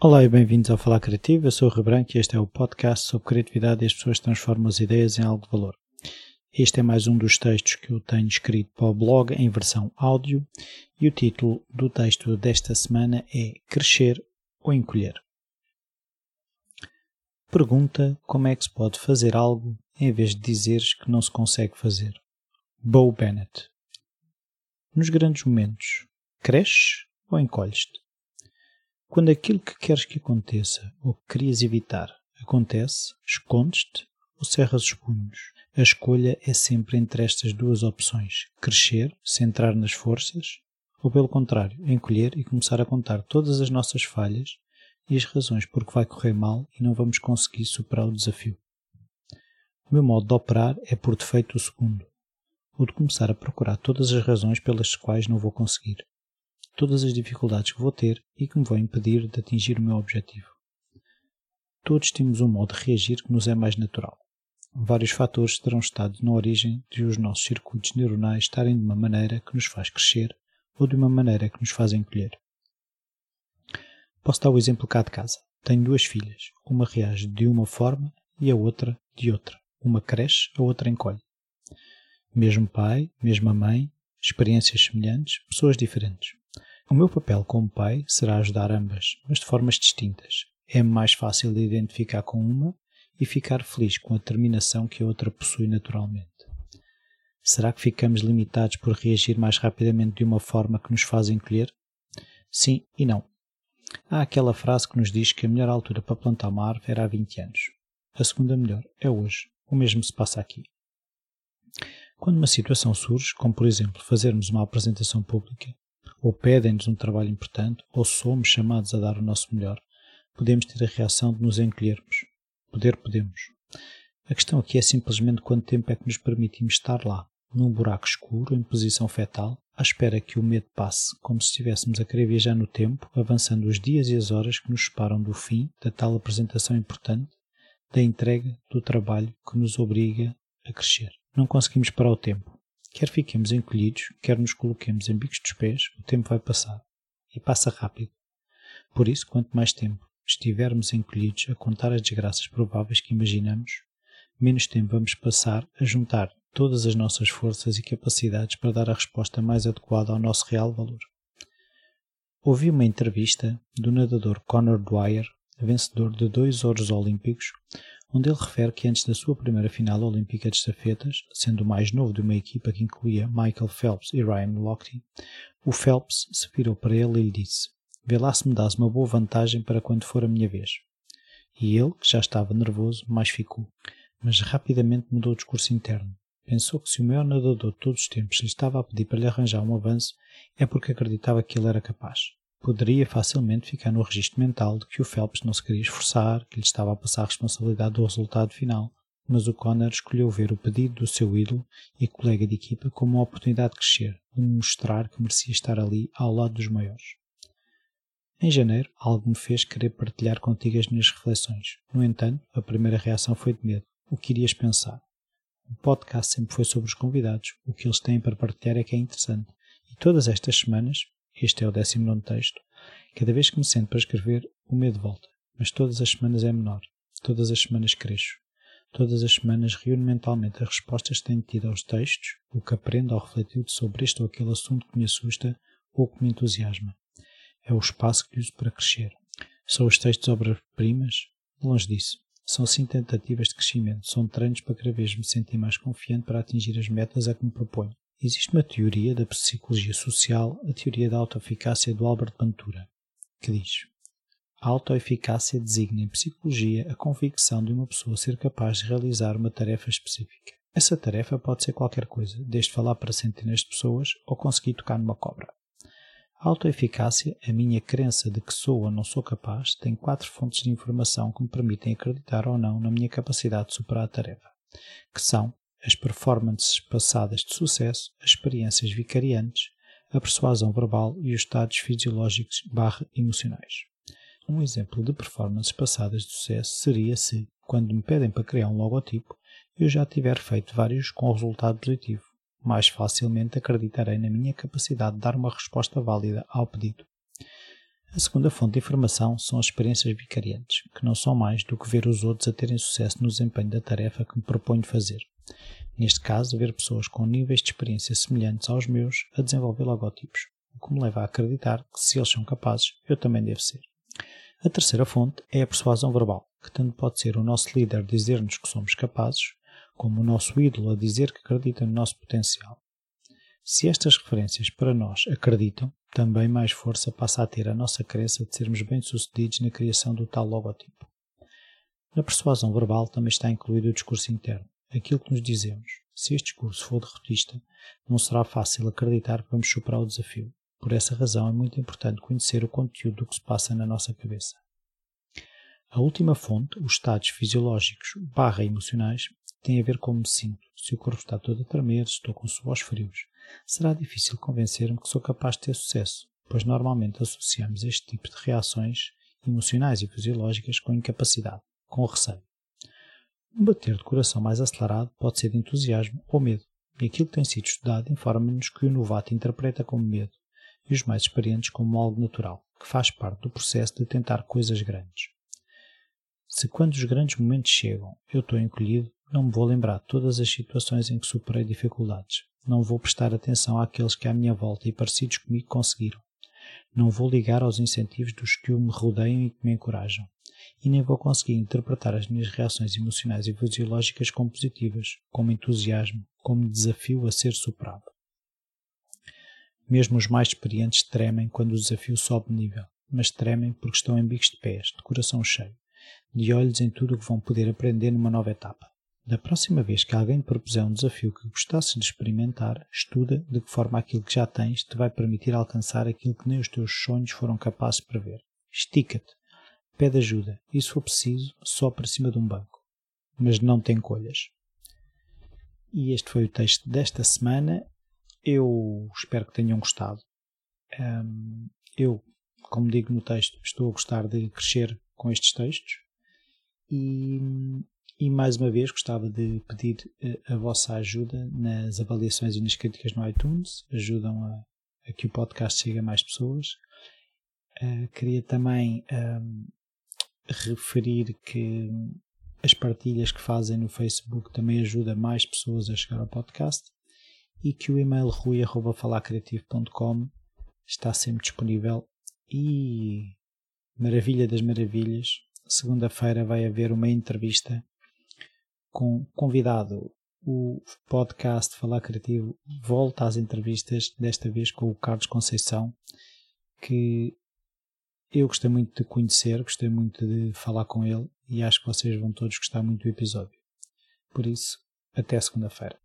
Olá e bem-vindos ao Falar Criativo. Eu sou o e este é o podcast sobre criatividade e as pessoas transformam as ideias em algo de valor. Este é mais um dos textos que eu tenho escrito para o blog em versão áudio e o título do texto desta semana é Crescer ou Encolher. Pergunta como é que se pode fazer algo em vez de dizeres que não se consegue fazer. Bo Bennett. Nos grandes momentos, cresces ou encolhes-te? Quando aquilo que queres que aconteça ou que querias evitar acontece, escondes-te ou cerras os punhos. A escolha é sempre entre estas duas opções: crescer, centrar nas forças, ou pelo contrário, encolher e começar a contar todas as nossas falhas e as razões por que vai correr mal e não vamos conseguir superar o desafio. O meu modo de operar é por defeito o segundo, o de começar a procurar todas as razões pelas quais não vou conseguir, todas as dificuldades que vou ter e que me vão impedir de atingir o meu objetivo. Todos temos um modo de reagir que nos é mais natural vários fatores terão estado na origem de os nossos circuitos neuronais estarem de uma maneira que nos faz crescer ou de uma maneira que nos faz encolher. Posso dar o exemplo cá de casa. Tenho duas filhas. Uma reage de uma forma e a outra de outra. Uma cresce, a outra encolhe. Mesmo pai, mesma mãe, experiências semelhantes, pessoas diferentes. O meu papel como pai será ajudar ambas, mas de formas distintas. É mais fácil de identificar com uma e ficar feliz com a determinação que a outra possui naturalmente. Será que ficamos limitados por reagir mais rapidamente de uma forma que nos faz encolher? Sim e não. Há aquela frase que nos diz que a melhor altura para plantar uma árvore era há 20 anos. A segunda melhor é hoje. O mesmo se passa aqui. Quando uma situação surge, como por exemplo fazermos uma apresentação pública, ou pedem-nos um trabalho importante, ou somos chamados a dar o nosso melhor, podemos ter a reação de nos encolhermos. Poder podemos. A questão aqui é simplesmente quanto tempo é que nos permitimos estar lá, num buraco escuro, em posição fetal, à espera que o medo passe, como se estivéssemos a querer viajar no tempo, avançando os dias e as horas que nos separam do fim da tal apresentação importante, da entrega do trabalho que nos obriga a crescer. Não conseguimos parar o tempo. Quer fiquemos encolhidos, quer nos coloquemos em bicos dos pés, o tempo vai passar. E passa rápido. Por isso, quanto mais tempo estivermos encolhidos a contar as desgraças prováveis que imaginamos, menos tempo vamos passar a juntar todas as nossas forças e capacidades para dar a resposta mais adequada ao nosso real valor. Ouvi uma entrevista do nadador Conor Dwyer, vencedor de dois ouros olímpicos, onde ele refere que antes da sua primeira final olímpica de estafetas, sendo o mais novo de uma equipa que incluía Michael Phelps e Ryan Lochte, o Phelps se virou para ele e lhe disse Vê lá se me dás uma boa vantagem para quando for a minha vez. E ele, que já estava nervoso, mais ficou. Mas rapidamente mudou o discurso interno. Pensou que se o maior nadador de todos os tempos lhe estava a pedir para lhe arranjar um avanço, é porque acreditava que ele era capaz. Poderia facilmente ficar no registro mental de que o Phelps não se queria esforçar, que lhe estava a passar a responsabilidade do resultado final, mas o Connor escolheu ver o pedido do seu ídolo e colega de equipa como uma oportunidade de crescer, de mostrar que merecia estar ali ao lado dos maiores. Em janeiro, algo me fez querer partilhar contigo as minhas reflexões. No entanto, a primeira reação foi de medo. O que irias pensar? O podcast sempre foi sobre os convidados. O que eles têm para partilhar é que é interessante. E todas estas semanas, este é o 19 texto, cada vez que me sento para escrever, o medo volta. Mas todas as semanas é menor. Todas as semanas cresço. Todas as semanas reúno mentalmente as respostas que tenho tido aos textos, o que aprendo ao refletir sobre este ou aquele assunto que me assusta ou que me entusiasma é o espaço que uso para crescer. São os textos obras-primas? Longe disso. São sim tentativas de crescimento, são treinos para cada vez me sentir mais confiante para atingir as metas a que me proponho. Existe uma teoria da psicologia social, a teoria da autoeficácia do Albert Bantura, que diz: A autoeficácia designa em psicologia a convicção de uma pessoa ser capaz de realizar uma tarefa específica. Essa tarefa pode ser qualquer coisa, desde falar para centenas de pessoas ou conseguir tocar numa cobra. A autoeficácia, a minha crença de que sou ou não sou capaz, tem quatro fontes de informação que me permitem acreditar ou não na minha capacidade de superar a tarefa, que são as performances passadas de sucesso, as experiências vicariantes, a persuasão verbal e os estados fisiológicos barra emocionais. Um exemplo de performances passadas de sucesso seria se, quando me pedem para criar um logotipo, eu já tiver feito vários com resultado positivo. mais facilmente acreditarei na minha capacidade de dar uma resposta válida ao pedido. A segunda fonte de informação são as experiências vicariantes, que não são mais do que ver os outros a terem sucesso no desempenho da tarefa que me proponho fazer. Neste caso, ver pessoas com níveis de experiência semelhantes aos meus a desenvolver logotipos, o que me leva a acreditar que se eles são capazes, eu também devo ser. A terceira fonte é a persuasão verbal, que tanto pode ser o nosso líder dizer-nos que somos capazes, como o nosso ídolo a dizer que acredita no nosso potencial. Se estas referências para nós acreditam, também mais força passa a ter a nossa crença de sermos bem-sucedidos na criação do tal logotipo. Na persuasão verbal também está incluído o discurso interno, aquilo que nos dizemos. Se este discurso for derrotista, não será fácil acreditar que vamos superar o desafio. Por essa razão é muito importante conhecer o conteúdo do que se passa na nossa cabeça. A última fonte, os estados fisiológicos barra emocionais, tem a ver com me sinto. Se o corpo está todo a tremer, se estou com suores frios, será difícil convencer-me que sou capaz de ter sucesso, pois normalmente associamos este tipo de reações emocionais e fisiológicas com incapacidade, com receio. Um bater de coração mais acelerado pode ser de entusiasmo ou medo, e aquilo tem sido estudado informa-nos que o novato interpreta como medo, e os mais experientes como algo natural, que faz parte do processo de tentar coisas grandes. Se quando os grandes momentos chegam eu estou encolhido, não me vou lembrar de todas as situações em que superei dificuldades. Não vou prestar atenção àqueles que à minha volta e parecidos comigo conseguiram. Não vou ligar aos incentivos dos que me rodeiam e que me encorajam. E nem vou conseguir interpretar as minhas reações emocionais e fisiológicas como positivas, como entusiasmo, como desafio a ser superado. Mesmo os mais experientes tremem quando o desafio sobe de nível, mas tremem porque estão em bicos de pés, de coração cheio, de olhos em tudo o que vão poder aprender numa nova etapa. Da próxima vez que alguém te propuser um desafio que gostasses de experimentar, estuda de que forma aquilo que já tens te vai permitir alcançar aquilo que nem os teus sonhos foram capazes de prever. Estica-te, pede ajuda e, se for preciso, só para cima de um banco. Mas não te encolhas. E este foi o texto desta semana eu espero que tenham gostado. Um, eu, como digo no texto, estou a gostar de crescer com estes textos e, e mais uma vez gostava de pedir a, eh, a, vossa ajuda nas avaliações e nas críticas no iTunes, ajudam a, a que o podcast chegue a mais pessoas. Uh, queria também um, referir que as partilhas que fazem no Facebook também ajudam mais pessoas a chegar ao podcast e que o e-mail rui.falacreativo.com está sempre disponível. E maravilha das maravilhas segunda-feira vai haver uma entrevista com convidado. O podcast Falar Criativo volta às entrevistas desta vez com o Carlos Conceição que eu gostei muito de conhecer, gostei muito de falar com ele e acho que vocês vão todos gostar muito do episódio. Por isso, até segunda-feira.